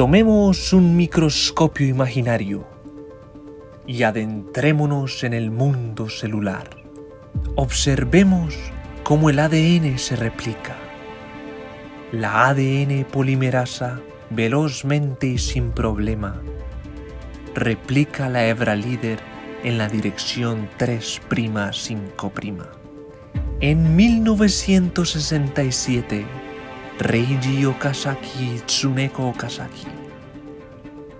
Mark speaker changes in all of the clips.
Speaker 1: Tomemos un microscopio imaginario y adentrémonos en el mundo celular. Observemos cómo el ADN se replica. La ADN polimerasa velozmente y sin problema replica la hebra líder en la dirección 3'5'. En 1967, Reiji Okazaki y Tsuneko Okazaki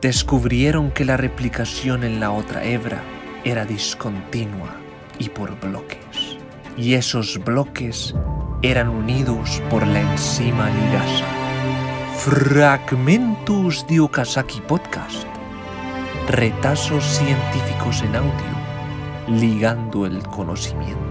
Speaker 1: descubrieron que la replicación en la otra hebra era discontinua y por bloques. Y esos bloques eran unidos por la enzima ligasa. Fragmentos de Okazaki Podcast. Retazos científicos en audio, ligando el conocimiento.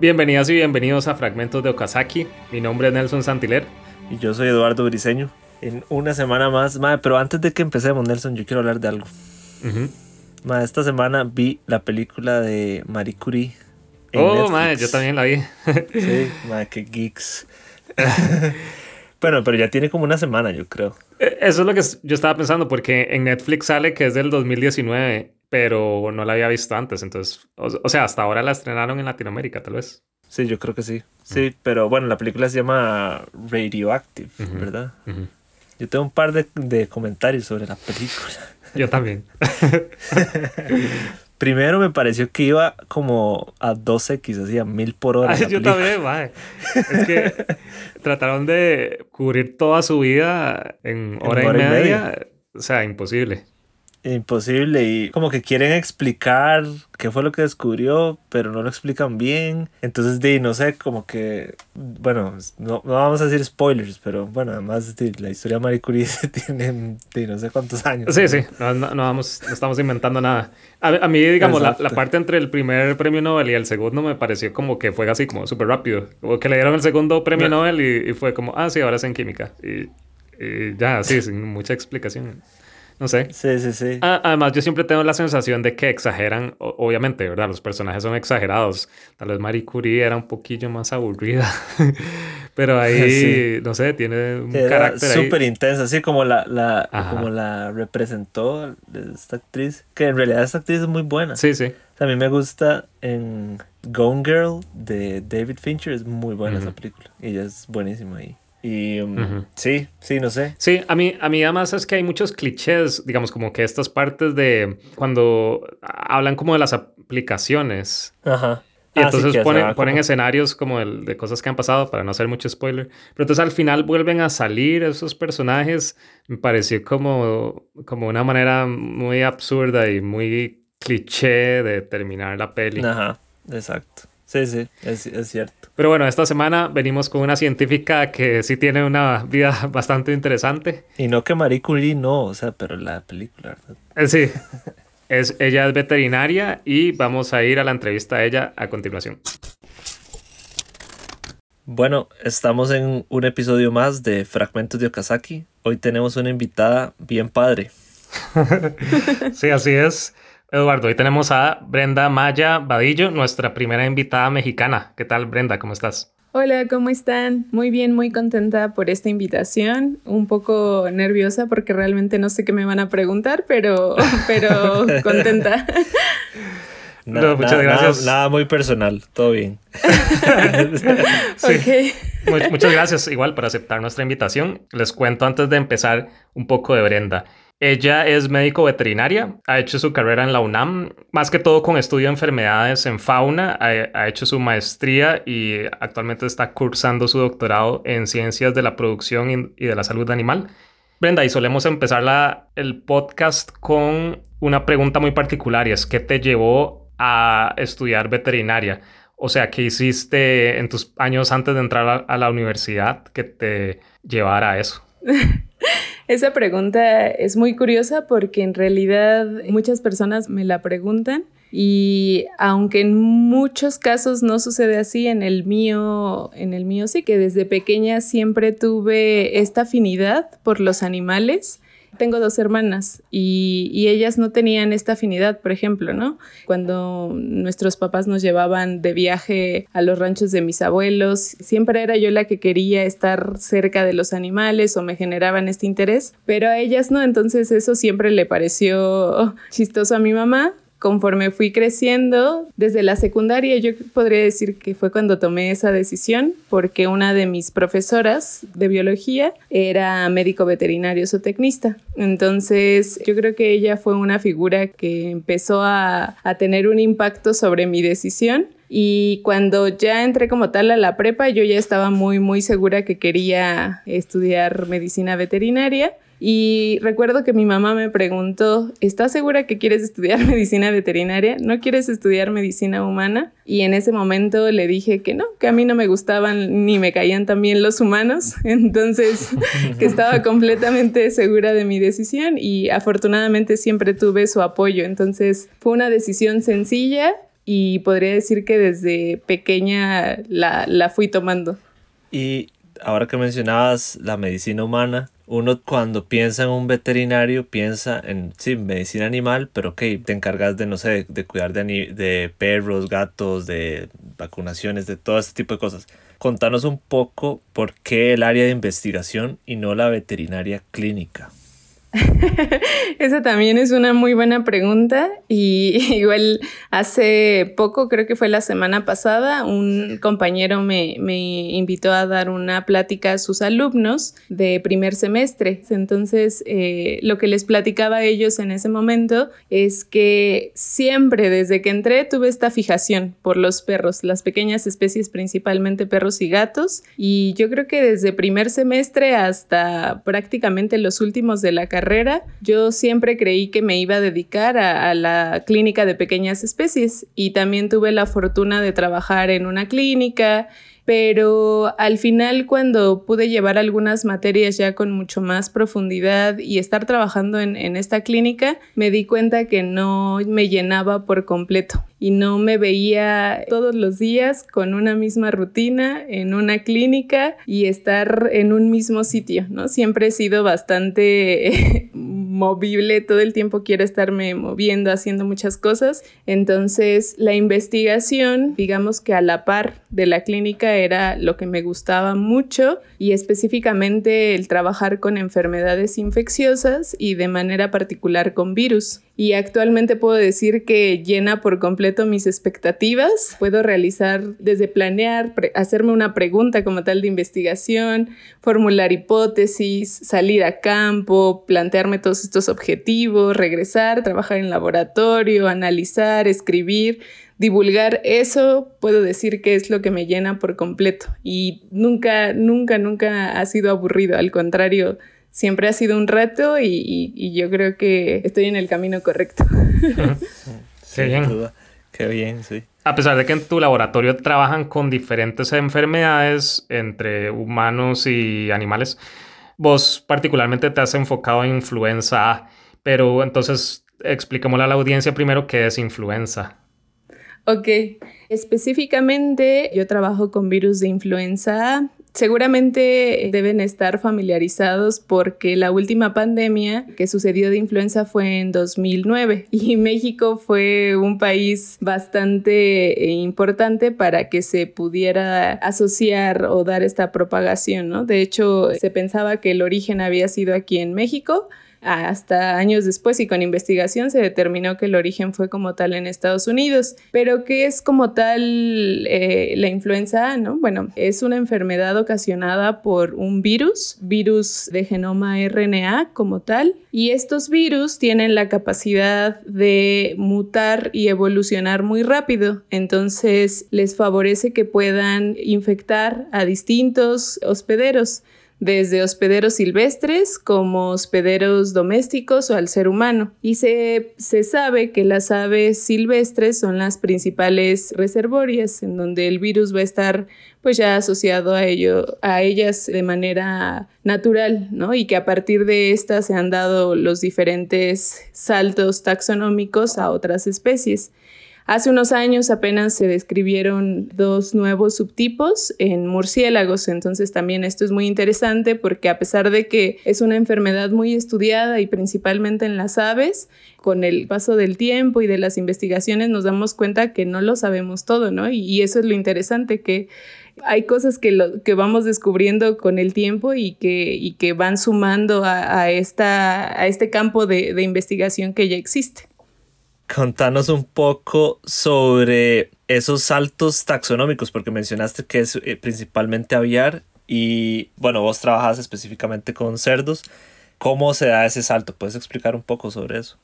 Speaker 2: Bienvenidas y bienvenidos a Fragmentos de Okazaki. Mi nombre es Nelson Santiler.
Speaker 1: Y yo soy Eduardo Briseño. En una semana más, madre, pero antes de que empecemos, Nelson, yo quiero hablar de algo. madre, esta semana vi la película de Marie Curie.
Speaker 2: oh, madre, yo también la vi.
Speaker 1: sí, madre, qué geeks. bueno, pero ya tiene como una semana, yo creo.
Speaker 2: Eh, eso es lo que yo estaba pensando, porque en Netflix sale que es del 2019 pero no la había visto antes, entonces, o, sea, hasta ahora la estrenaron en Latinoamérica, tal vez.
Speaker 1: Sí, yo creo que sí. Sí, pero bueno, la película se llama Radioactive, ¿verdad? Yo tengo un par de, de, comentarios sobre la película.
Speaker 2: Yo también.
Speaker 1: Primero me pareció que iba como a 2X, así a mil por hora.
Speaker 2: yo también, mae. Es que trataron de cubrir toda su vida en hora, y, media. O sea, imposible
Speaker 1: imposible y como que quieren explicar qué fue lo que descubrió, pero no lo explican bien. Entonces, de, no sé, como que, bueno, no, vamos a decir spoilers, pero bueno, además de, la historia de Marie Curie tiene de, no sé cuántos años.
Speaker 2: Sí, sí, no, no, vamos, no estamos inventando nada. A, mí, digamos, la, la, parte entre el primer premio Nobel y el segundo me pareció como que fue así como súper rápido. Como que le dieron el segundo premio Nobel y, fue como, ah, sí, ahora es en química. Y, y ya, sí, sin mucha explicación. No sé.
Speaker 1: Sí, sí, sí.
Speaker 2: además, yo siempre tengo la sensación de que exageran, obviamente, ¿verdad? Los personajes son exagerados. Tal vez Marie Curie era un poquillo más aburrida. Pero ahí, no sé, tiene un carácter
Speaker 1: súper intenso, así como la, la, como la representó esta actriz. Que en realidad esta actriz es muy buena.
Speaker 2: Sí, sí.
Speaker 1: a mí me gusta en Gone Girl de David Fincher. Es muy buena esa película. Ella es buenísima ahí. Y um, sí, sí, no sé.
Speaker 2: Sí, a mí, a mí además es que hay muchos clichés, digamos, como que estas partes de cuando hablan como de las aplicaciones.
Speaker 1: Ajá.
Speaker 2: Y ah, entonces ponen, escenarios como de, cosas que han pasado para no hacer mucho spoiler. Pero entonces al final vuelven a salir esos personajes. Me pareció como, como una manera muy absurda y muy cliché de terminar la peli.
Speaker 1: Ajá, exacto. Sí, sí, es, es, cierto.
Speaker 2: Pero bueno, esta semana venimos con una científica que sí tiene una vida bastante interesante.
Speaker 1: Y no que Marie Curie no, o sea, pero la película, ¿verdad?
Speaker 2: Eh, sí. Es, ella es veterinaria y vamos a ir a la entrevista a ella a continuación.
Speaker 1: Bueno, estamos en un episodio más de Fragmentos de Okazaki. Hoy tenemos una invitada bien padre.
Speaker 2: sí, así es. Eduardo, hoy tenemos a Brenda Maya Vadillo, nuestra primera invitada mexicana. ¿Qué tal, Brenda? ¿Cómo estás?
Speaker 3: Hola, ¿cómo están? Muy bien, muy contenta por esta invitación. Un poco nerviosa porque realmente no sé qué me van a preguntar, pero, pero contenta.
Speaker 1: no, muchas gracias. Nada, muy personal, todo bien.
Speaker 2: sí. Muchas gracias igual por aceptar nuestra invitación. Les cuento antes de empezar un poco de Brenda. Ella es médico veterinaria, ha hecho su carrera en la UNAM, más que todo con estudio de enfermedades en fauna, ha, hecho su maestría y actualmente está cursando su doctorado en ciencias de la producción y de la salud animal. Brenda, y solemos empezar la, el podcast con una pregunta muy particular y es ¿qué te llevó a estudiar veterinaria? O sea, ¿qué hiciste en tus años antes de entrar a la universidad que te llevara a eso?
Speaker 3: Esa pregunta es muy curiosa porque en realidad muchas personas me la preguntan y aunque en muchos casos no sucede así, en el mío, en el mío sí que desde pequeña siempre tuve esta afinidad por los animales tengo dos hermanas y, ellas no tenían esta afinidad, por ejemplo, ¿no? Cuando nuestros papás nos llevaban de viaje a los ranchos de mis abuelos, siempre era yo la que quería estar cerca de los animales o me generaban este interés, pero a ellas no, entonces eso siempre le pareció chistoso a mi mamá conforme fui creciendo, desde la secundaria yo podría decir que fue cuando tomé esa decisión, porque una de mis profesoras de biología era médico veterinario zootecnista. Entonces yo creo que ella fue una figura que empezó a, a tener un impacto sobre mi decisión y cuando ya entré como tal a la prepa, yo ya estaba muy, muy segura que quería estudiar medicina veterinaria. Y recuerdo que mi mamá me preguntó, ¿estás segura que quieres estudiar medicina veterinaria? ¿No quieres estudiar medicina humana? Y en ese momento le dije que no, que a mí no me gustaban ni me caían también los humanos. Entonces, que estaba completamente segura de mi decisión y afortunadamente siempre tuve su apoyo. Entonces, fue una decisión sencilla y podría decir que desde pequeña la, la fui tomando.
Speaker 1: Y ahora que mencionabas la medicina humana, uno cuando piensa en un veterinario piensa en, sí, medicina animal, pero ok, te encargas de, no sé, de cuidar de, de perros, gatos, de vacunaciones, de todo este tipo de cosas. Contanos un poco por qué el área de investigación y no la veterinaria clínica.
Speaker 3: Esa también es una muy buena pregunta y igual hace poco, creo que fue la semana pasada, un compañero me, invitó a dar una plática a sus alumnos de primer semestre. Entonces, eh, lo que les platicaba a ellos en ese momento es que siempre desde que entré tuve esta fijación por los perros, las pequeñas especies, principalmente perros y gatos. Y yo creo que desde primer semestre hasta prácticamente los últimos de la carrera, yo siempre creí que me iba a dedicar a, la clínica de pequeñas especies y también tuve la fortuna de trabajar en una clínica pero al final cuando pude llevar algunas materias ya con mucho más profundidad y estar trabajando en, esta clínica, me di cuenta que no me llenaba por completo y no me veía todos los días con una misma rutina en una clínica y estar en un mismo sitio, ¿no? Siempre he sido bastante movible, todo el tiempo quiero estarme moviendo, haciendo muchas cosas. Entonces, la investigación, digamos que a la par de la clínica era lo que me gustaba mucho y específicamente el trabajar con enfermedades infecciosas y de manera particular con virus y actualmente puedo decir que llena por completo mis expectativas. Puedo realizar desde planear, hacerme una pregunta como tal de investigación, formular hipótesis, salir a campo, plantearme todos estos objetivos, regresar, trabajar en laboratorio, analizar, escribir divulgar eso, puedo decir que es lo que me llena por completo y nunca, nunca, nunca ha sido aburrido, al contrario, siempre ha sido un reto y, yo creo que estoy en el camino correcto.
Speaker 1: Qué bien. Qué bien, sí.
Speaker 2: A pesar de que en tu laboratorio trabajan con diferentes enfermedades entre humanos y animales, vos particularmente te has enfocado en influenza A, pero entonces expliquémosle a la audiencia primero qué es influenza.
Speaker 3: Ok, específicamente yo trabajo con virus de influenza A Seguramente deben estar familiarizados porque la última pandemia que sucedió de influenza fue en 2009 y México fue un país bastante eh, importante para que se pudiera asociar o dar esta propagación, ¿no? De hecho, se pensaba que el origen había sido aquí en México, hasta años después y con investigación se determinó que el origen fue como tal en Estados Unidos. Pero ¿qué es como tal eh, la influenza? ¿no? Bueno, es una enfermedad ocasionada por un virus, virus de genoma RNA como tal, y estos virus tienen la capacidad de mutar y evolucionar muy rápido, entonces les favorece que puedan infectar a distintos hospederos desde hospederos silvestres como hospederos domésticos o al ser humano. Y se, se, sabe que las aves silvestres son las principales reservorias en donde el virus va a estar pues ya asociado a ello, a ellas de manera natural, ¿no? Y que a partir de estas se han dado los diferentes saltos taxonómicos a otras especies. Hace unos años apenas se describieron dos nuevos subtipos en murciélagos, entonces también esto es muy interesante porque a pesar de que es una enfermedad muy estudiada y principalmente en las aves, con el paso del tiempo y de las investigaciones nos damos cuenta que no lo sabemos todo, ¿no? Y, eso es lo interesante, que hay cosas que, lo, que vamos descubriendo con el tiempo y que, y que van sumando a, esta, a este campo de, de investigación que ya existe
Speaker 1: contanos un poco sobre esos saltos taxonómicos, porque mencionaste que es eh, principalmente aviar y bueno, vos trabajas específicamente con cerdos. ¿Cómo se da ese salto? ¿Puedes explicar un poco sobre eso?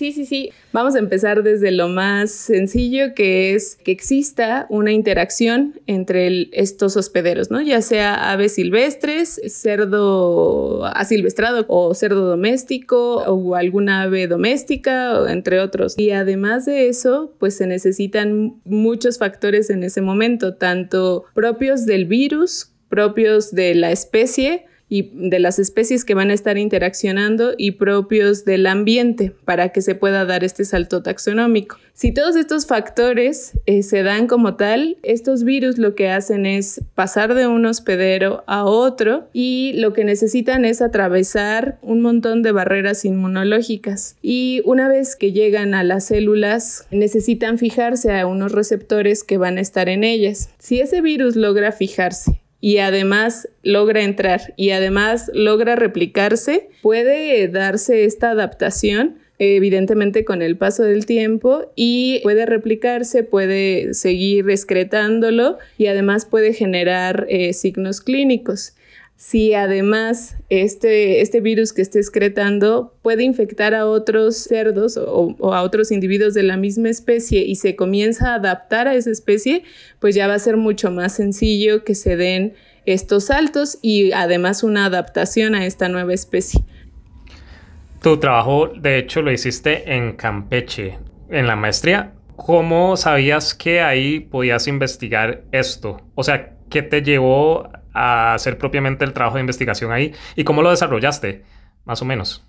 Speaker 3: Sí, sí, sí. Vamos a empezar desde lo más sencillo, que es que exista una interacción entre estos hospederos, ¿no? Ya sea aves silvestres, cerdo asilvestrado o cerdo doméstico o alguna ave doméstica, entre otros. Y además de eso, pues se necesitan muchos factores en ese momento, tanto propios del virus, propios de la especie, y de las especies que van a estar interaccionando y propios del ambiente para que se pueda dar este salto taxonómico. Si todos estos factores eh, se dan como tal, estos virus lo que hacen es pasar de un hospedero a otro y lo que necesitan es atravesar un montón de barreras inmunológicas. Y una vez que llegan a las células, necesitan fijarse a unos receptores que van a estar en ellas. Si ese virus logra fijarse y además logra entrar y además logra replicarse, puede darse esta adaptación evidentemente con el paso del tiempo y puede replicarse, puede seguir excretándolo y además puede generar eh, signos clínicos. Si además este, este virus que esté excretando puede infectar a otros cerdos o, o, a otros individuos de la misma especie y se comienza a adaptar a esa especie, pues ya va a ser mucho más sencillo que se den estos saltos y además una adaptación a esta nueva especie.
Speaker 2: Tu trabajo, de hecho, lo hiciste en Campeche, en la maestría. ¿Cómo sabías que ahí podías investigar esto? O sea, ¿qué te llevó a hacer propiamente el trabajo de investigación ahí? ¿Y cómo lo desarrollaste, más o menos?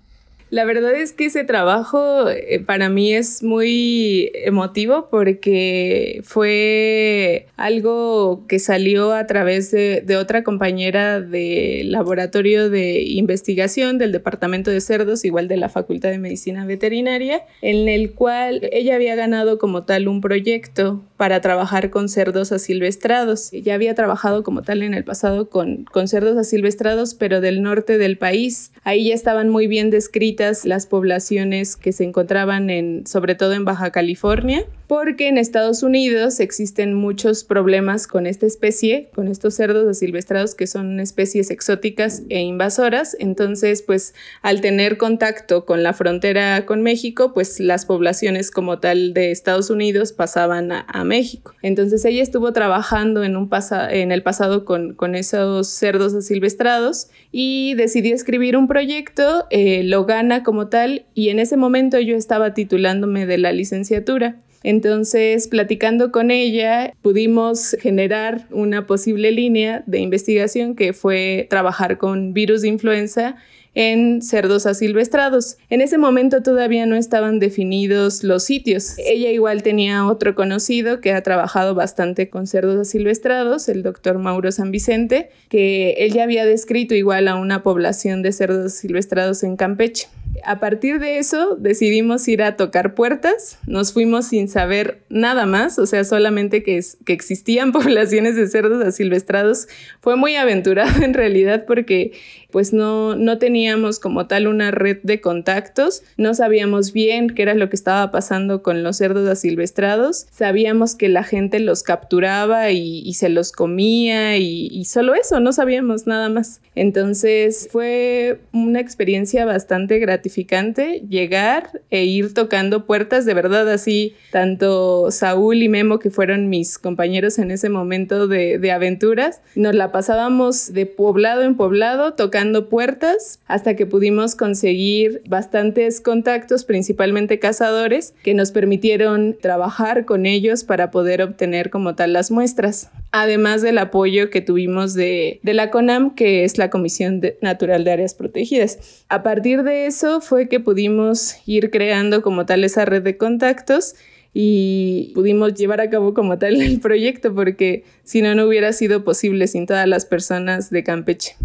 Speaker 3: La verdad es que ese trabajo eh, para mí es muy emotivo porque fue algo que salió a través de, otra compañera del laboratorio de investigación del Departamento de Cerdos, igual de la Facultad de Medicina Veterinaria, en el cual ella había ganado como tal un proyecto para trabajar con cerdos asilvestrados. Ya había trabajado como tal en el pasado con, con cerdos asilvestrados, pero del norte del país. Ahí ya estaban muy bien descritas las poblaciones que se encontraban en, sobre todo en Baja California, porque en Estados Unidos existen muchos problemas con esta especie, con estos cerdos asilvestrados que son especies exóticas e invasoras. Entonces, pues al tener contacto con la frontera con México, pues las poblaciones como tal de Estados Unidos pasaban a, México. Entonces ella estuvo trabajando en, un en el pasado con, con esos cerdos asilvestrados y decidió escribir un proyecto, eh, lo gana como tal y en ese momento yo estaba titulándome de la licenciatura. Entonces, platicando con ella, pudimos generar una posible línea de investigación que fue trabajar con virus de influenza en cerdos asilvestrados. En ese momento todavía no estaban definidos los sitios. Ella igual tenía otro conocido que ha trabajado bastante con cerdos asilvestrados, el doctor Mauro San Vicente, que él ya había descrito igual a una población de cerdos asilvestrados en Campeche. A partir de eso decidimos ir a tocar puertas, nos fuimos sin saber nada más, o sea, solamente que, que existían poblaciones de cerdos asilvestrados. Fue muy aventurado en realidad porque pues no, no teníamos como tal una red de contactos, no sabíamos bien qué era lo que estaba pasando con los cerdos asilvestrados, sabíamos que la gente los capturaba y, se los comía y, solo eso, no sabíamos nada más. Entonces fue una experiencia bastante gratificante llegar e ir tocando puertas de verdad así, tanto Saúl y Memo que fueron mis compañeros en ese momento de aventuras, nos la pasábamos de poblado en poblado tocando puertas hasta que pudimos conseguir bastantes contactos, principalmente cazadores, que nos permitieron trabajar con ellos para poder obtener como tal las muestras. Además del apoyo que tuvimos de, la CONAM, que es la Comisión Natural de Áreas Protegidas. A partir de eso fue que pudimos ir creando como tal esa red de contactos y pudimos llevar a cabo como tal el proyecto porque si no, no hubiera sido posible sin todas las personas de Campeche.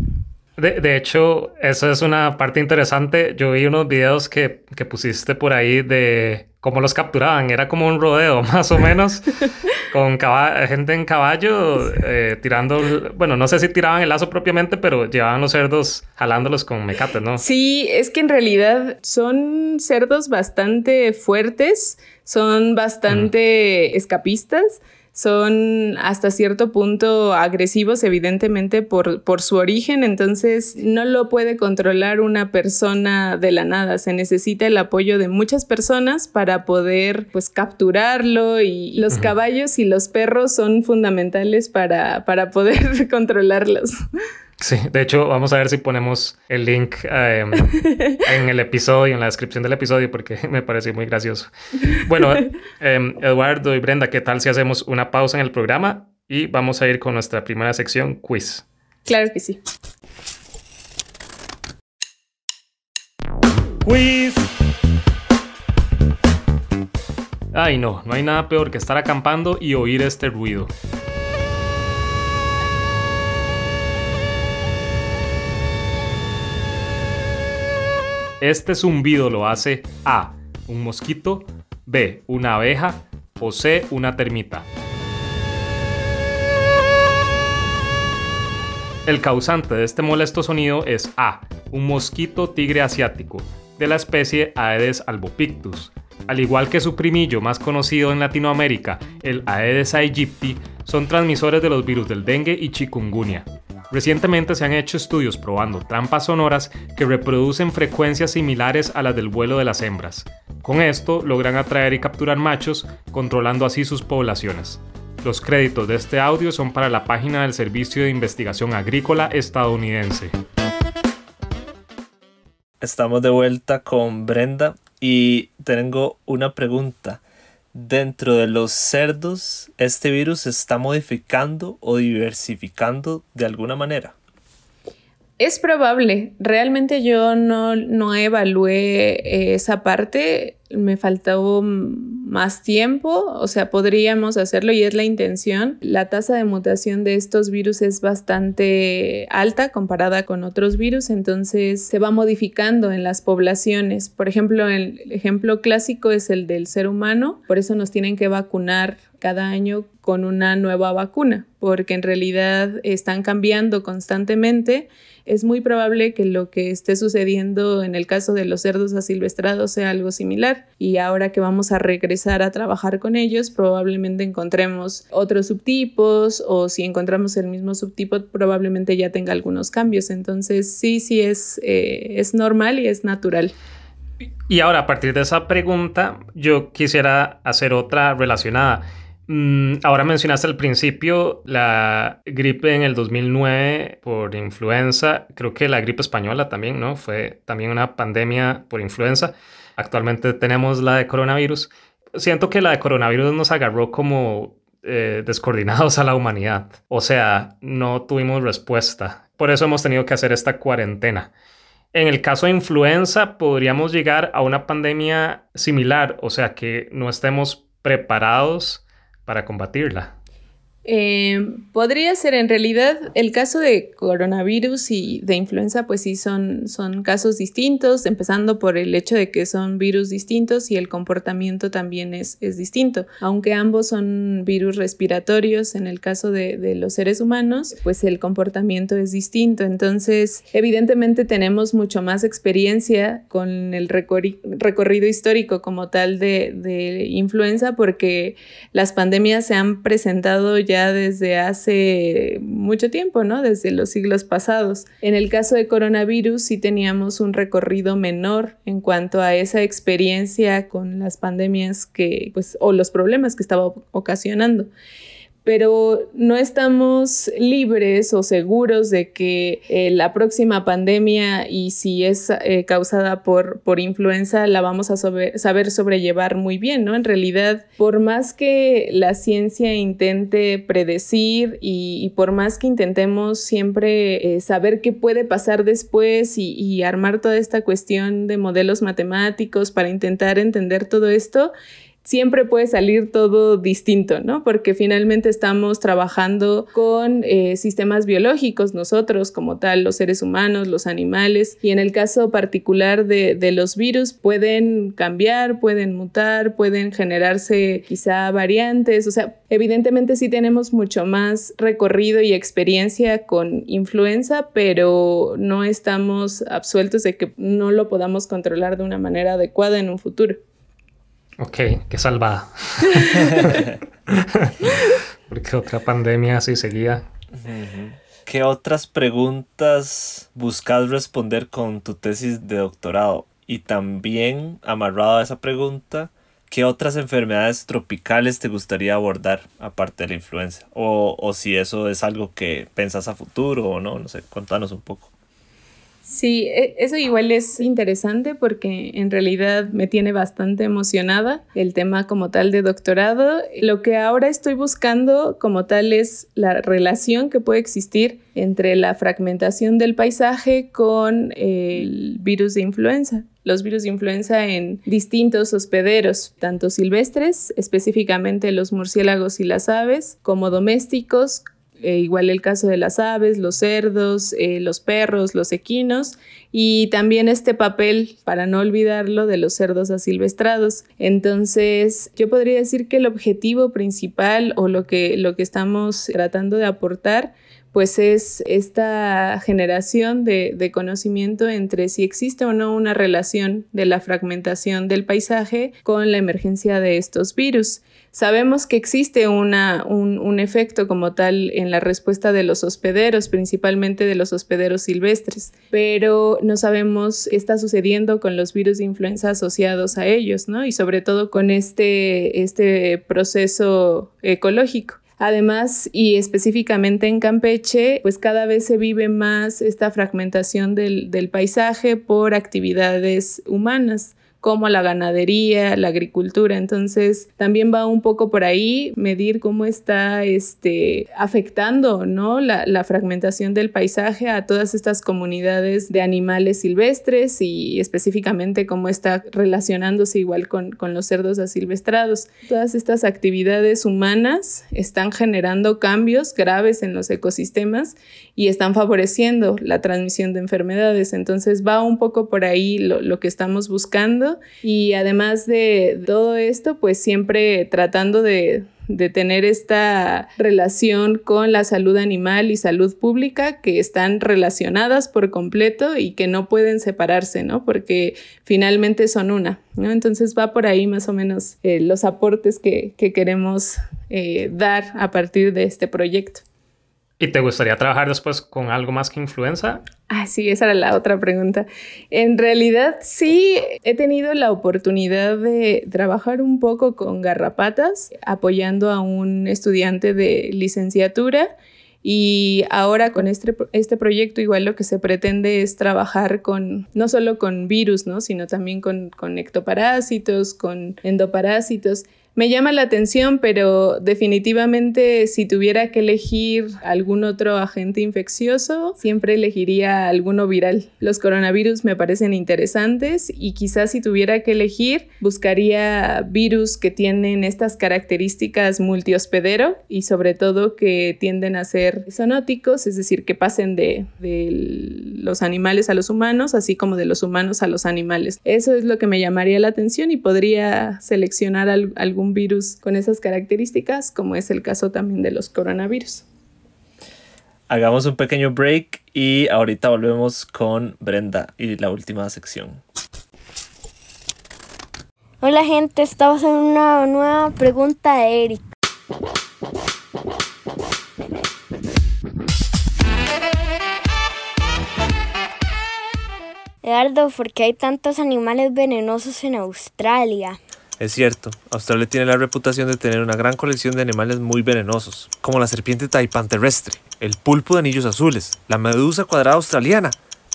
Speaker 2: De, hecho, eso es una parte interesante. Yo vi unos videos que, que pusiste por ahí de cómo los capturaban. Era como un rodeo, más o menos, con gente en caballo eh, tirando, bueno, no sé si tiraban el lazo propiamente, pero llevaban los cerdos jalándolos con mecate, ¿no?
Speaker 3: Sí, es que en realidad son cerdos bastante fuertes, son bastante escapistas son hasta cierto punto agresivos, evidentemente, por, por, su origen, entonces no lo puede controlar una persona de la nada, se necesita el apoyo de muchas personas para poder pues capturarlo y los caballos y los perros son fundamentales para, para poder controlarlos.
Speaker 2: Sí, de hecho, vamos a ver si ponemos el link em, en el episodio, en la descripción del episodio, porque me pareció muy gracioso. Bueno, em, Eduardo y Brenda, ¿qué tal si hacemos una pausa en el programa y vamos a ir con nuestra primera sección, quiz?
Speaker 3: Claro que sí.
Speaker 2: Quiz. Ay, no, no hay nada peor que estar acampando y oír este ruido. Este zumbido lo hace A. Un mosquito, B. Una abeja o C. Una termita. El causante de este molesto sonido es A. Un mosquito tigre asiático, de la especie Aedes albopictus. Al igual que su primillo más conocido en Latinoamérica, el Aedes aegypti, son transmisores de los virus del dengue y chikungunya. Recientemente se han hecho estudios probando trampas sonoras que reproducen frecuencias similares a las del vuelo de las hembras. Con esto logran atraer y capturar machos, controlando así sus poblaciones. Los créditos de este audio son para la página del Servicio de Investigación Agrícola estadounidense.
Speaker 1: Estamos de vuelta con Brenda y tengo una pregunta dentro de los cerdos este virus se está modificando o diversificando de alguna manera?
Speaker 3: Es probable. Realmente yo no, no evalué esa parte me faltó más tiempo, o sea, podríamos hacerlo y es la intención. La tasa de mutación de estos virus es bastante alta comparada con otros virus, entonces se va modificando en las poblaciones. Por ejemplo, el ejemplo clásico es el del ser humano, por eso nos tienen que vacunar cada año con una nueva vacuna, porque en realidad están cambiando constantemente es muy probable que lo que esté sucediendo en el caso de los cerdos asilvestrados sea algo similar y ahora que vamos a regresar a trabajar con ellos probablemente encontremos otros subtipos o si encontramos el mismo subtipo probablemente ya tenga algunos cambios entonces sí sí es, eh, es normal y es natural.
Speaker 2: Y ahora a partir de esa pregunta yo quisiera hacer otra relacionada. Mm, ahora mencionaste al principio la gripe en el 2009 por influenza. Creo que la gripe española también, ¿no? Fue también una pandemia por influenza. Actualmente tenemos la de coronavirus. Siento que la de coronavirus nos agarró como eh, descoordinados a la humanidad. O sea, no tuvimos respuesta. Por eso hemos tenido que hacer esta cuarentena. En el caso de influenza, podríamos llegar a una pandemia similar, o sea, que no estemos preparados para combatirla?
Speaker 3: Eh, podría ser en realidad el caso de coronavirus y de influenza, pues sí son, son casos distintos, empezando por el hecho de que son virus distintos y el comportamiento también es, es distinto. Aunque ambos son virus respiratorios, en el caso de, de los seres humanos, pues el comportamiento es distinto. Entonces, evidentemente tenemos mucho más experiencia con el recorrido histórico como tal de, de influenza porque las pandemias se han presentado ya desde hace mucho tiempo, ¿no? Desde los siglos pasados. En el caso de coronavirus sí teníamos un recorrido menor en cuanto a esa experiencia con las pandemias que, pues, o los problemas que estaba ocasionando pero no estamos libres o seguros de que eh, la próxima pandemia y si es eh, causada por, por influenza la vamos a saber sobrellevar muy bien, ¿no? En realidad, por más que la ciencia intente predecir y, por más que intentemos siempre eh, saber qué puede pasar después y, y armar toda esta cuestión de modelos matemáticos para intentar entender todo esto, siempre puede salir todo distinto, ¿no? Porque finalmente estamos trabajando con eh, sistemas biológicos, nosotros como tal, los seres humanos, los animales, y en el caso particular de, de los virus pueden cambiar, pueden mutar, pueden generarse quizá variantes, o sea, evidentemente sí tenemos mucho más recorrido y experiencia con influenza, pero no estamos absueltos de que no lo podamos controlar de una manera adecuada en un futuro.
Speaker 2: Ok, qué salvada. Porque otra pandemia así seguía.
Speaker 1: ¿Qué otras preguntas buscas responder con tu tesis de doctorado? Y también, amarrado a esa pregunta, ¿qué otras enfermedades tropicales te gustaría abordar aparte de la influenza? O, o si eso es algo que pensas a futuro o no, no sé, contanos un poco.
Speaker 3: Sí, e, eso igual es interesante porque en realidad me tiene bastante emocionada el tema como tal de doctorado. Lo que ahora estoy buscando como tal es la relación que puede existir entre la fragmentación del paisaje con el virus de influenza los virus de influenza en distintos hospederos, tanto silvestres, específicamente los murciélagos y las aves, como domésticos, eh, igual el caso de las aves, los cerdos, eh, los perros, los equinos y también este papel, para no olvidarlo, de los cerdos asilvestrados. Entonces, yo podría decir que el objetivo principal o lo que, lo que estamos tratando de aportar pues es esta generación de, de, conocimiento entre si existe o no una relación de la fragmentación del paisaje con la emergencia de estos virus. Sabemos que existe una, un, un, efecto como tal en la respuesta de los hospederos, principalmente de los hospederos silvestres, pero no sabemos qué está sucediendo con los virus de influenza asociados a ellos, ¿no? Y sobre todo con este, este proceso ecológico. Además, y específicamente en Campeche, pues cada vez se vive más esta fragmentación del, del paisaje por actividades humanas como la ganadería, la agricultura. Entonces, también va un poco por ahí medir cómo está este, afectando ¿no? la, fragmentación del paisaje a todas estas comunidades de animales silvestres y específicamente cómo está relacionándose igual con, con los cerdos asilvestrados. Todas estas actividades humanas están generando cambios graves en los ecosistemas y están favoreciendo la transmisión de enfermedades. Entonces va un poco por ahí lo, lo que estamos buscando y además de todo esto, pues siempre tratando de, de tener esta relación con la salud animal y salud pública que están relacionadas por completo y que no pueden separarse, ¿no? Porque finalmente son una, ¿no? Entonces va por ahí más o menos eh, los aportes que, que queremos eh, dar a partir de este proyecto.
Speaker 2: ¿Y te gustaría trabajar después con algo más que influenza?
Speaker 3: Ah, sí, esa era la otra pregunta. En realidad sí he tenido la oportunidad de trabajar un poco con garrapatas, apoyando a un estudiante de licenciatura. Y ahora con este, este proyecto igual lo que se pretende es trabajar con, no solo con virus, ¿no? sino también con, con ectoparásitos, con endoparásitos me llama la atención, pero definitivamente si tuviera que elegir algún otro agente infeccioso, siempre elegiría alguno viral. Los coronavirus me parecen interesantes y quizás si tuviera que elegir, buscaría virus que tienen estas características multihospedero y sobre todo que tienden a ser zoonóticos, es decir, que pasen de, de los animales a los humanos, así como de los humanos a los animales. Eso es lo que me llamaría la atención y podría seleccionar algún virus con esas características, como es el caso también de los coronavirus.
Speaker 1: Hagamos un pequeño break y ahorita volvemos con Brenda y la última sección.
Speaker 4: Hola gente, estamos en una nueva pregunta de Eric. Eduardo, ¿por qué hay tantos animales venenosos en Australia?
Speaker 1: Es cierto, Australia tiene la reputación de tener una gran colección de animales muy venenosos, como la serpiente taipán terrestre, el pulpo de anillos azules, la medusa cuadrada australiana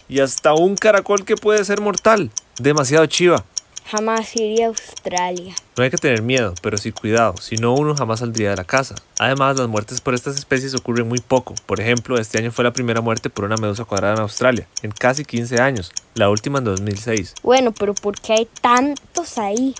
Speaker 1: y hasta un caracol que puede ser mortal. Demasiado chiva.
Speaker 4: Jamás iría a Australia.
Speaker 1: No hay que tener miedo, pero sí cuidado, si no uno jamás saldría de la casa. Además, las muertes por estas especies ocurren muy poco. Por ejemplo, este año fue la primera muerte por una medusa cuadrada en Australia, en casi 15 años, la última en 2006.
Speaker 4: Bueno, pero ¿por qué hay tantos ahí?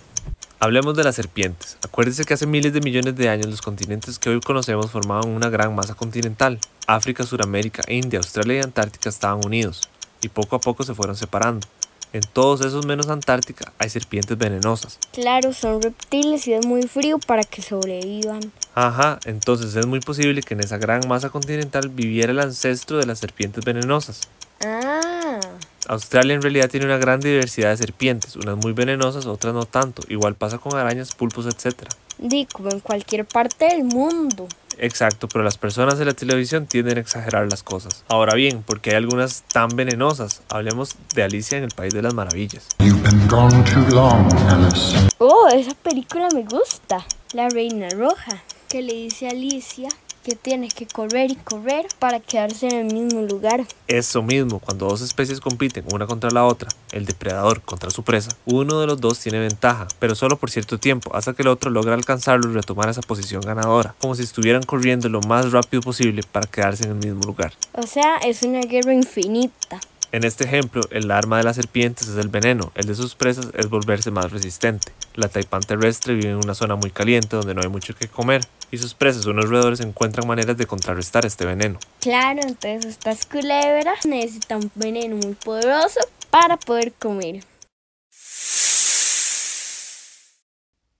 Speaker 1: Hablemos de las serpientes. Acuérdense que hace miles de millones de años los continentes que hoy conocemos formaban una gran masa continental. África, Sudamérica, India, Australia y Antártica estaban unidos, y poco a poco se fueron separando. En todos esos menos Antártica hay serpientes venenosas.
Speaker 4: Claro, son reptiles y es muy frío para que sobrevivan.
Speaker 1: Ajá, entonces es muy posible que en esa gran masa continental viviera el ancestro de las serpientes venenosas.
Speaker 4: Ah,
Speaker 1: Australia en realidad tiene una gran diversidad de serpientes, unas muy venenosas, otras no tanto. Igual pasa con arañas, pulpos, etc.
Speaker 4: di como en cualquier parte del mundo.
Speaker 1: Exacto, pero las personas de la televisión tienden a exagerar las cosas. Ahora bien, porque hay algunas tan venenosas? Hablemos de Alicia en el País de las Maravillas.
Speaker 5: You've been gone too long, Alice.
Speaker 4: Oh, esa película me gusta. La Reina Roja, que le dice a Alicia que tiene que correr y correr para quedarse en el mismo lugar.
Speaker 1: Eso mismo, cuando dos especies compiten una contra la otra, el depredador contra su presa, uno de los dos tiene ventaja, pero solo por cierto tiempo, hasta que el otro logra alcanzarlo y retomar esa posición ganadora, como si estuvieran corriendo lo más rápido posible para quedarse en el mismo lugar.
Speaker 4: O sea, es una guerra infinita.
Speaker 1: En este ejemplo, el arma de las serpientes es el veneno, el de sus presas es volverse más resistente. La taipán terrestre vive en una zona muy caliente donde no hay mucho que comer, y sus presas, unos roedores, encuentran maneras de contrarrestar este veneno.
Speaker 4: Claro, entonces estas culebras necesitan un veneno muy poderoso para poder comer.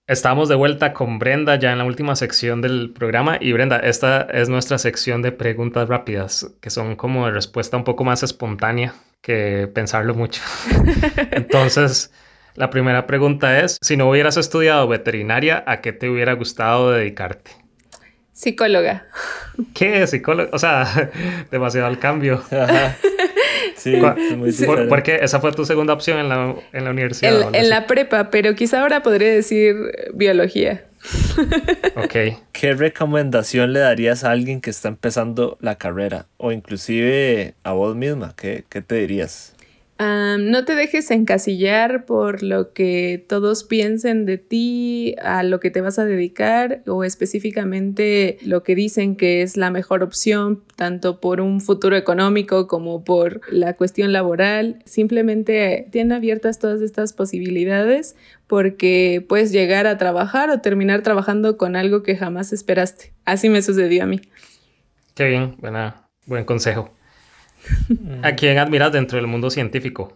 Speaker 2: Estamos de vuelta con Brenda ya en la última sección del programa y Brenda, esta es nuestra sección de preguntas rápidas, que son como de respuesta un poco más espontánea que pensarlo mucho. Entonces, la primera pregunta es, si no hubieras estudiado veterinaria, ¿a qué te hubiera gustado dedicarte?
Speaker 3: Psicóloga.
Speaker 2: ¿Qué psicólogo? O sea, demasiado al cambio.
Speaker 1: Ajá. Sí,
Speaker 2: ¿Cuál-
Speaker 1: es muy
Speaker 2: ¿Por,
Speaker 1: diferente.
Speaker 2: por qué? Esa fue tu segunda opción en la, en la universidad.
Speaker 3: En, la prepa, pero quizá ahora podría decir eh, biología.
Speaker 2: Ok.
Speaker 1: ¿Qué recomendación le darías a alguien que está empezando la carrera? O inclusive a vos misma, ¿qué, qué te dirías?
Speaker 3: No te dejes encasillar por lo que todos piensen de ti, a lo que te vas a dedicar o específicamente lo que dicen que es la mejor opción, tanto por un futuro económico como por la cuestión laboral. Simplemente tienen abiertas todas estas posibilidades porque puedes llegar a trabajar o terminar trabajando con algo que jamás esperaste. Así me sucedió a mí.
Speaker 2: Qué bien, buena, buen consejo. ¿A quién admiras dentro del mundo científico?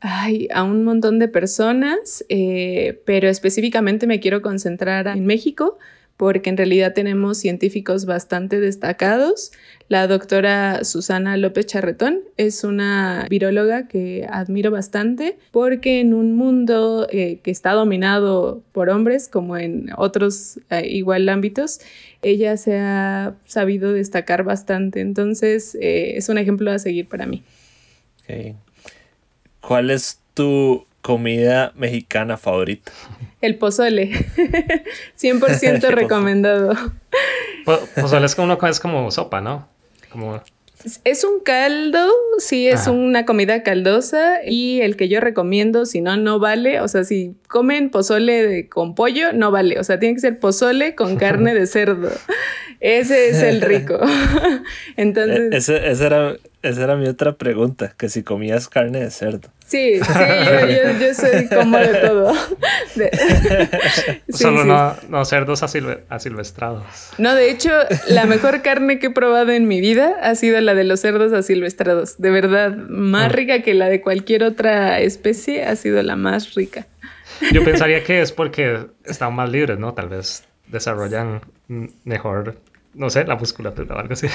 Speaker 3: Ay, a un montón de personas, eh, pero específicamente me quiero concentrar en México porque en realidad tenemos científicos bastante destacados. La doctora Susana López Charretón es una viróloga que admiro bastante porque en un mundo eh, que está dominado por hombres, como en otros eh, igual ámbitos, ella se ha sabido destacar bastante. Entonces eh, es un ejemplo a seguir para mí.
Speaker 1: Ok. ¿Cuál es tu comida mexicana favorita?
Speaker 3: El pozole. 100% recomendado.
Speaker 2: Po- Pozole es como es como sopa, ¿no? Como
Speaker 3: Es un caldo, sí, es
Speaker 2: Ajá.
Speaker 3: una comida caldosa y el que yo recomiendo, si no, no vale. O sea, si comen pozole de- con pollo, no vale. O sea, tiene que ser pozole con carne de cerdo. Ese es el rico.
Speaker 1: E-
Speaker 3: Entonces,
Speaker 1: ese- esa, era, esa era mi otra pregunta, que si comías carne de cerdo.
Speaker 3: sí, sí, yo, yo, yo soy como de todo. De- Sí,
Speaker 2: solo
Speaker 3: sí.
Speaker 2: No, no cerdos asilve- asilvestrados.
Speaker 3: No, de hecho, la mejor carne que he probado en mi vida ha sido la de los cerdos asilvestrados. De verdad, más rica que la de cualquier otra especie, ha sido la más rica.
Speaker 2: Yo pensaría que es porque están más libres, ¿no? Tal vez desarrollan mm, mejor, no sé, la musculatura o algo así.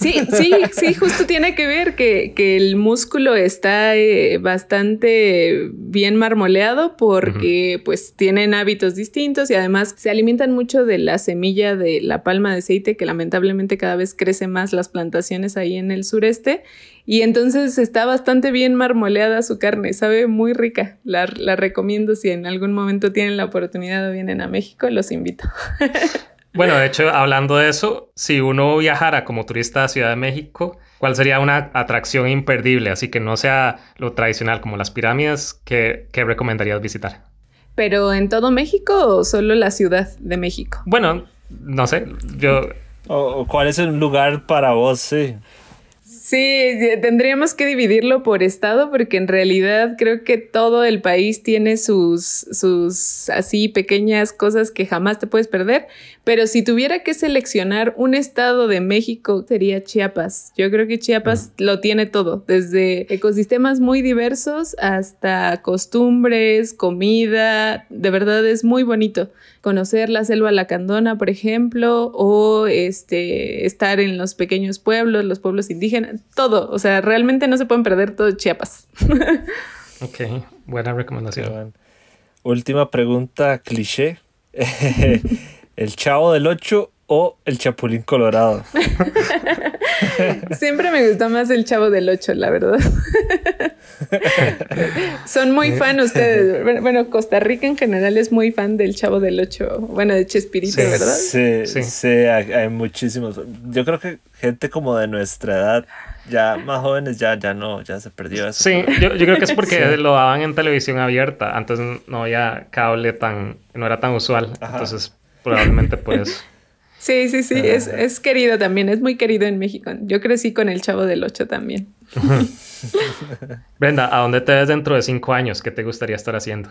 Speaker 3: Sí, sí, sí, justo tiene que ver que, que el músculo está eh, bastante bien marmoleado porque pues tienen hábitos distintos y además se alimentan mucho de la semilla de la palma de aceite que lamentablemente cada vez crece más las plantaciones ahí en el sureste y entonces está bastante bien marmoleada su carne, sabe muy rica, la, la recomiendo si en algún momento tienen la oportunidad o vienen a México, los invito.
Speaker 2: Bueno, de hecho, hablando de eso, si uno viajara como turista a Ciudad de México, ¿cuál sería una atracción imperdible? Así que no sea lo tradicional como las pirámides, ¿qué, qué recomendarías visitar?
Speaker 3: Pero en todo México o solo la Ciudad de México?
Speaker 2: Bueno, no sé, yo
Speaker 1: ¿O, o cuál es el lugar para vos? Sí.
Speaker 3: Sí, tendríamos que dividirlo por estado porque en realidad creo que todo el país tiene sus, sus así pequeñas cosas que jamás te puedes perder. Pero si tuviera que seleccionar un estado de México sería Chiapas. Yo creo que Chiapas lo tiene todo, desde ecosistemas muy diversos hasta costumbres, comida. De verdad es muy bonito conocer la selva lacandona, por ejemplo, o este, estar en los pequeños pueblos, los pueblos indígenas, todo. O sea, realmente no se pueden perder todo Chiapas.
Speaker 2: ok, buena recomendación.
Speaker 1: Última pregunta cliché. ¿El chavo del 8 o el Chapulín Colorado?
Speaker 3: Siempre me gustó más el Chavo del 8, la verdad. Son muy fan ustedes. Bueno, Costa Rica en general es muy fan del Chavo del 8. Bueno, de Chespirito, ¿verdad?
Speaker 1: Sí, sí, hay, muchísimos. Yo creo que gente como de nuestra edad ya más jóvenes ya, ya no, ya se perdió eso.
Speaker 2: Sí, yo, creo que es porque lo daban en televisión abierta. Antes no había cable tan, no era tan usual. Entonces, probablemente por eso.
Speaker 3: Sí, sí, sí, es, es, querido también, es muy querido en México. Yo crecí con el Chavo del Ocho también.
Speaker 2: Brenda, ¿a dónde te ves dentro de cinco años? ¿Qué te gustaría estar haciendo?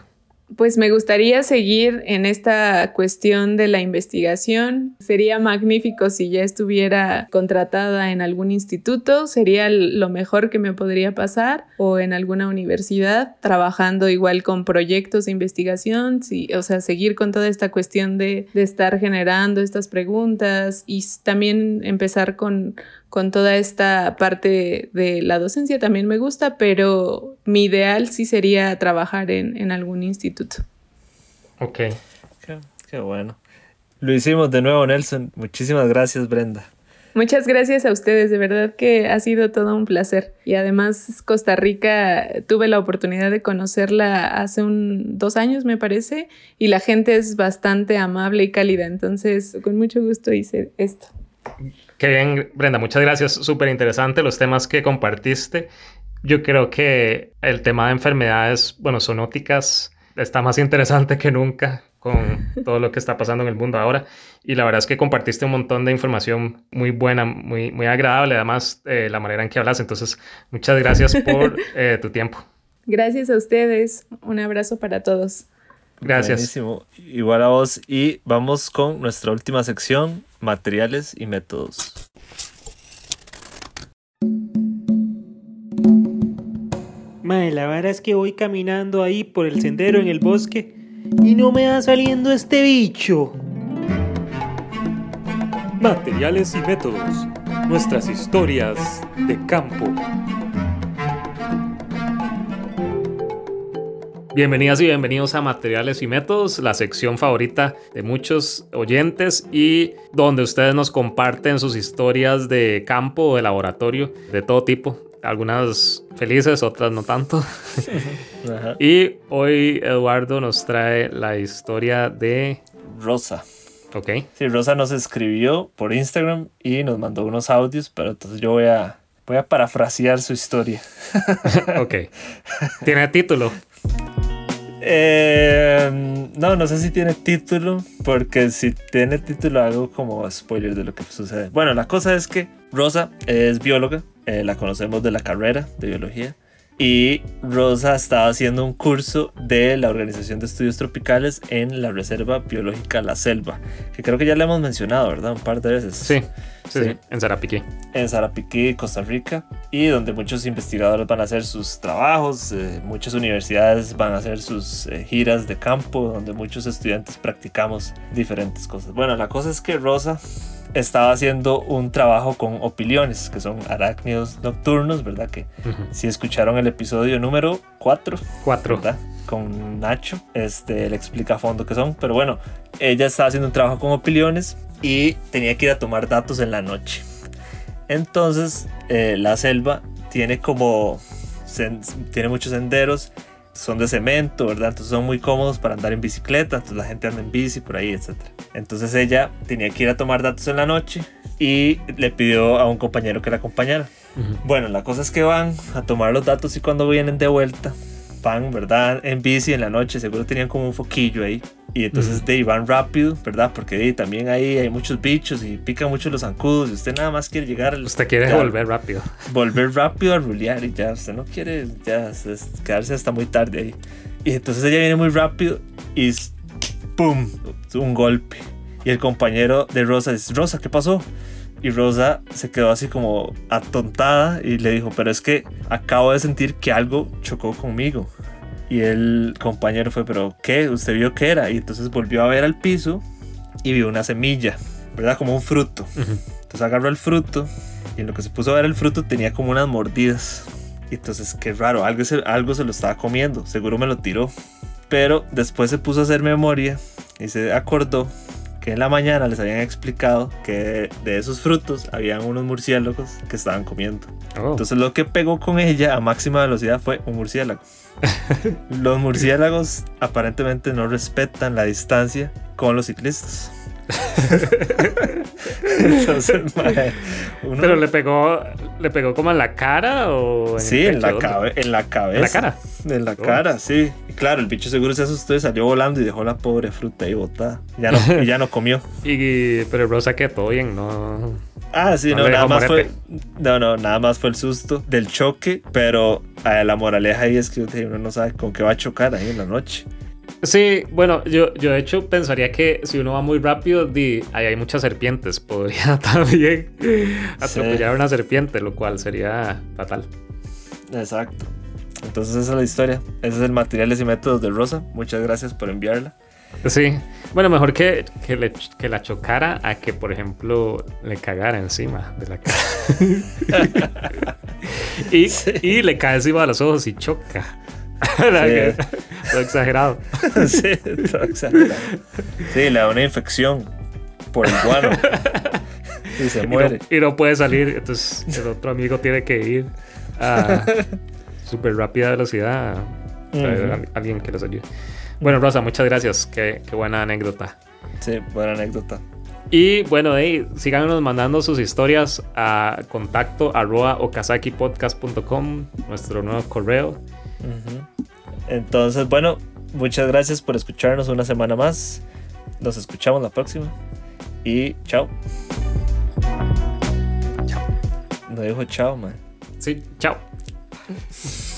Speaker 3: Pues me gustaría seguir en esta cuestión de la investigación. Sería magnífico si ya estuviera contratada en algún instituto, sería lo mejor que me podría pasar, o en alguna universidad, trabajando igual con proyectos de investigación, o sea, seguir con toda esta cuestión de, de estar generando estas preguntas y también empezar con con toda esta parte de la docencia también me gusta, pero mi ideal sí sería trabajar en, algún instituto.
Speaker 2: Ok.
Speaker 1: Qué, bueno. Lo hicimos de nuevo, Nelson. Muchísimas gracias, Brenda.
Speaker 3: Muchas gracias a ustedes, de verdad que ha sido todo un placer. Y además Costa Rica, tuve la oportunidad de conocerla hace un, dos años, me parece, y la gente es bastante amable y cálida, entonces con mucho gusto hice esto.
Speaker 2: Qué bien, Brenda, muchas gracias. Súper interesante los temas que compartiste. Yo creo que el tema de enfermedades, bueno, zoonóticas, está más interesante que nunca con todo lo que está pasando en el mundo ahora. Y la verdad es que compartiste un montón de información muy buena, muy, muy agradable, además eh, la manera en que hablas. Entonces, muchas gracias por eh, tu tiempo.
Speaker 3: Gracias a ustedes. Un abrazo para todos.
Speaker 2: Gracias.
Speaker 1: Buenísimo. Igual a vos. Y vamos con nuestra última sección, materiales y métodos.
Speaker 6: Mae, la verdad es que voy caminando ahí por el sendero en el bosque y no me va saliendo este bicho.
Speaker 7: Materiales y métodos. Nuestras historias de campo.
Speaker 2: Bienvenidas y bienvenidos a Materiales y Métodos, la sección favorita de muchos oyentes y donde ustedes nos comparten sus historias de campo o de laboratorio de todo tipo. Algunas felices, otras no tanto. y hoy Eduardo nos trae la historia de
Speaker 1: Rosa.
Speaker 2: Ok.
Speaker 1: Sí, Rosa nos escribió por Instagram y nos mandó unos audios, pero entonces yo voy a, voy a parafrasear su historia.
Speaker 2: ok. ¿Tiene título?
Speaker 1: Eh, no, no sé si tiene título, porque si tiene título hago como spoiler de lo que sucede. Bueno, la cosa es que Rosa es bióloga, eh, la conocemos de la carrera de biología. Y Rosa estaba haciendo un curso de la Organización de Estudios Tropicales en la Reserva Biológica La Selva, que creo que ya le hemos mencionado, ¿verdad? Un par de veces.
Speaker 2: Sí, sí, sí. en Zarapiquí.
Speaker 1: En Zarapiquí, Costa Rica, y donde muchos investigadores van a hacer sus trabajos, eh, muchas universidades van a hacer sus eh, giras de campo, donde muchos estudiantes practicamos diferentes cosas. Bueno, la cosa es que Rosa estaba haciendo un trabajo con opiliones, que son arácnidos nocturnos, ¿verdad? Que si escucharon el episodio número 4,
Speaker 2: 4,
Speaker 1: ¿verdad? Con Nacho, este, le explica a fondo qué son, pero bueno, ella estaba haciendo un trabajo con opiliones y tenía que ir a tomar datos en la noche. Entonces, eh, la selva tiene como, tiene muchos senderos son de cemento, ¿verdad? Entonces son muy cómodos para andar en bicicleta, entonces la gente anda en bici por ahí, etc. Entonces ella tenía que ir a tomar datos en la noche y le pidió a un compañero que la acompañara. Bueno, la cosa es que van a tomar los datos y cuando vienen de vuelta, van, ¿verdad? En bici en la noche, seguro tenían como un foquillo ahí. Y entonces de ahí van rápido, ¿verdad? Porque de también ahí hay muchos bichos y pican mucho los zancudos. Y usted nada más quiere llegar. al-
Speaker 2: Usted quiere
Speaker 1: ya,
Speaker 2: volver rápido.
Speaker 1: volver rápido a rulear y ya. Usted no quiere ya es- quedarse hasta muy tarde ahí. Y entonces ella viene muy rápido y ¡pum! Un golpe. Y el compañero de Rosa dice: Rosa, ¿qué pasó? Y Rosa se quedó así como atontada y le dijo, pero es que acabo de sentir que algo chocó conmigo. Y el compañero fue, pero ¿qué? ¿Usted vio qué era? Y entonces volvió a ver al piso y vio una semilla, ¿verdad? Como un fruto. Entonces agarró el fruto y en lo que se puso a ver el fruto tenía como unas mordidas. Y entonces, qué raro, algo se, algo se lo estaba comiendo, seguro me lo tiró. Pero después se puso a hacer memoria y se acordó que en la mañana les habían explicado que de esos frutos habían unos murciélagos que estaban comiendo.
Speaker 2: Oh.
Speaker 1: Entonces lo que pegó con ella a máxima velocidad fue un murciélago. los murciélagos aparentemente no respetan la distancia con los ciclistas. Entonces, mae, uno-
Speaker 2: Pero le pegó, le pegó como en la cara o en
Speaker 1: Sí, en la, cabe- en la cabeza.
Speaker 2: ¿En la cara?
Speaker 1: En la
Speaker 2: Oh.
Speaker 1: cara, sí. Y claro, el bicho seguro se asustó y salió volando y dejó la pobre fruta ahí botada. Ya no, y ya no comió.
Speaker 2: Y, pero Rosa que todo bien, no.
Speaker 1: Ah, sí,
Speaker 2: No
Speaker 1: no, nada más fue. No, no, nada más fue el susto del choque. Pero eh, la moraleja ahí es que uno no sabe con qué va a chocar ahí en la noche.
Speaker 2: Sí, bueno, yo, yo de hecho pensaría que si uno va muy rápido, di, ahí hay muchas serpientes. Podría también atropellar a una serpiente, lo cual sería fatal.
Speaker 1: Exacto. Entonces esa es la historia. Ese es el materiales y métodos de Rosa. Muchas gracias por enviarla.
Speaker 2: Sí, bueno, mejor que, que, le- que la chocara a que, por ejemplo, le cagara encima de la cara. y, y le cae encima de los ojos y choca. Que- Todo exagerado.
Speaker 1: sí, todo exagerado. Sí, le da una infección por el guano. y se
Speaker 2: Y no,
Speaker 1: muere.
Speaker 2: y no puede salir. Entonces el otro amigo tiene que ir a súper rápida velocidad a a alguien que los ayude. Bueno, Rosa, muchas gracias. Qué, qué buena anécdota.
Speaker 1: Sí, buena anécdota.
Speaker 2: Y bueno, hey, síganos mandando sus historias a contacto arroba okazakipodcast.com, nuestro nuevo correo.
Speaker 1: Ujú. Entonces, bueno, muchas gracias por escucharnos una semana más. Nos escuchamos la próxima. Y chao.
Speaker 2: Chao.
Speaker 1: No dijo chao, man.
Speaker 2: Sí, chao.